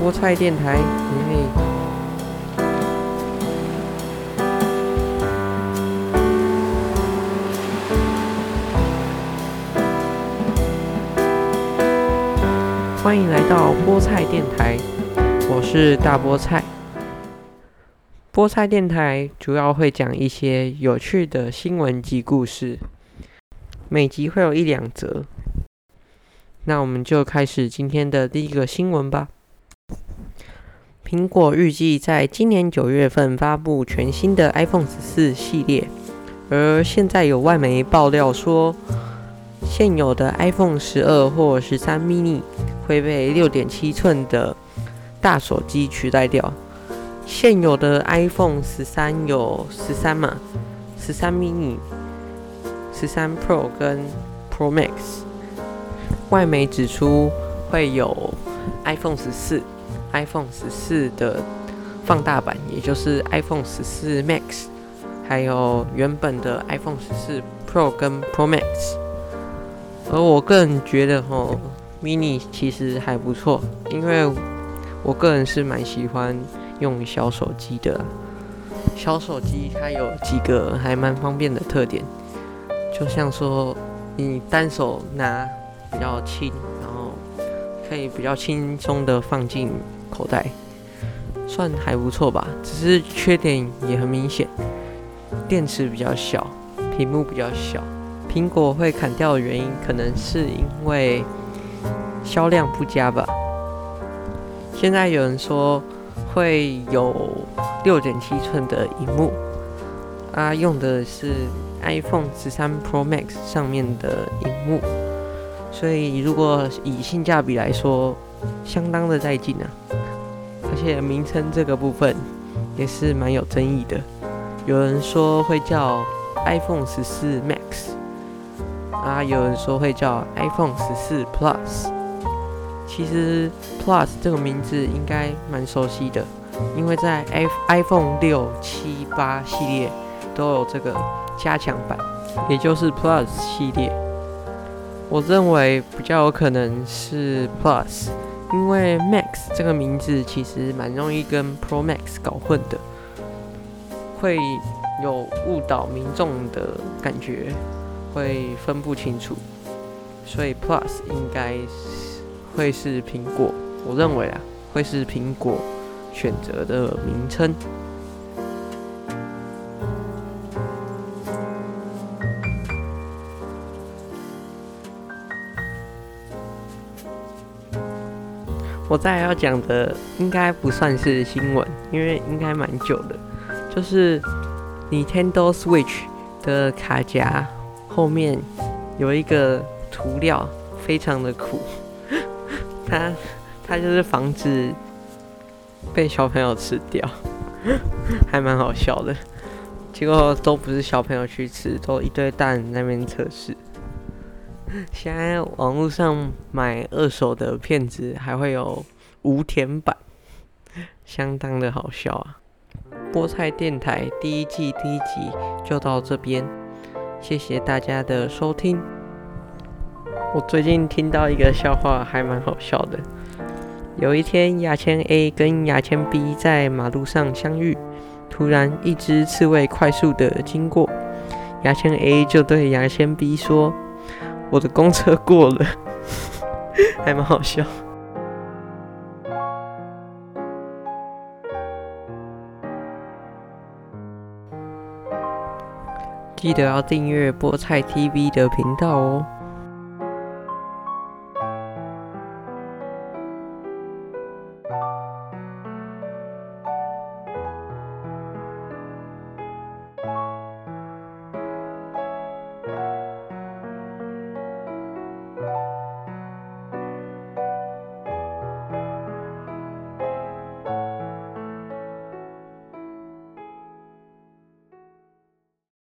菠菜电台，嘿！欢迎来到菠菜电台，我是大菠菜。菠菜电台主要会讲一些有趣的新闻及故事，每集会有一两则。那我们就开始今天的第一个新闻吧。苹果预计在今年九月份发布全新的 iPhone 十四系列，而现在有外媒爆料说，现有的 iPhone 十二或十三 mini 会被六点七寸的大手机取代掉。现有的 iPhone 十三有十三嘛，十三 mini、十三 Pro 跟 Pro Max。外媒指出会有 iPhone 十四、iPhone 十四的放大版，也就是 iPhone 十四 Max，还有原本的 iPhone 十四 Pro 跟 Pro Max。而我个人觉得吼，mini 其实还不错，因为我个人是蛮喜欢用小手机的。小手机它有几个还蛮方便的特点，就像说你单手拿。比较轻，可以比较轻松的放进口袋，算还不错吧。只是缺点也很明显，电池比较小，屏幕比较小。苹果会砍掉的原因，可能是因为销量不佳吧。现在有人说会有六点七寸的荧幕，啊，用的是 iPhone 十三 Pro Max 上面的荧幕。所以，如果以性价比来说，相当的在劲啊！而且名称这个部分也是蛮有争议的。有人说会叫 iPhone 十四 Max，啊，有人说会叫 iPhone 十四 Plus。其实 Plus 这个名字应该蛮熟悉的，因为在 iPhone 六、七、八系列都有这个加强版，也就是 Plus 系列。我认为比较有可能是 Plus，因为 Max 这个名字其实蛮容易跟 Pro Max 搞混的，会有误导民众的感觉，会分不清楚，所以 Plus 应该会是苹果，我认为啊会是苹果选择的名称。我再要讲的应该不算是新闻，因为应该蛮久的。就是 Nintendo Switch 的卡夹后面有一个涂料，非常的苦。它它就是防止被小朋友吃掉，还蛮好笑的。结果都不是小朋友去吃，都一堆大人那边测试。现在网络上买二手的片子还会有无填版，相当的好笑啊！菠菜电台第一季第一集就到这边，谢谢大家的收听。我最近听到一个笑话，还蛮好笑的。有一天，牙签 A 跟牙签 B 在马路上相遇，突然一只刺猬快速的经过，牙签 A 就对牙签 B 说。我的公车过了，还蛮好笑。记得要订阅菠菜 TV 的频道哦。